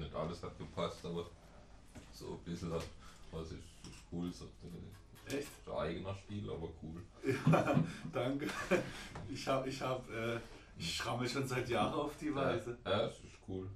nicht alles hat gepasst, aber so ein bisschen hat, was ist, ist cool. So, Echt? Ist ein eigener Stil, aber cool. Ja, danke. Ich habe, ich habe, äh, ich schramme schon seit Jahren auf die Weise. Ja, ja, es ist cool.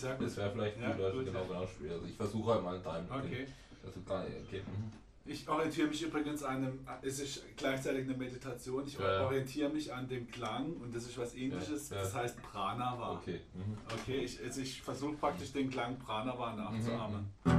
Sehr gut. Das wäre vielleicht Ja, gut, also gut, genau, ja. genau Spiel. Also ich versuche halt mal in deinem. okay? Also gar nicht, okay. mhm. Ich orientiere mich übrigens an einem, es ist gleichzeitig eine Meditation, ich Ja, orientiere mich an dem Klang und das ist was ähnliches, das heißt Pranava. Okay. Mhm. Okay, ich, also ich versuche praktisch den Klang Pranava nachzuahmen. ging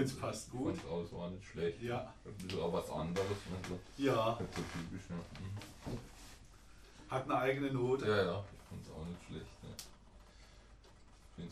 finde es passt gut. Ich Das es war nicht schlecht. Ja. Ein bisschen auch was anderes. Ne? Ja. So typisch, ne? Hat eine eigene Note. Ja, ja. Ich finde es auch nicht schlecht. Ne?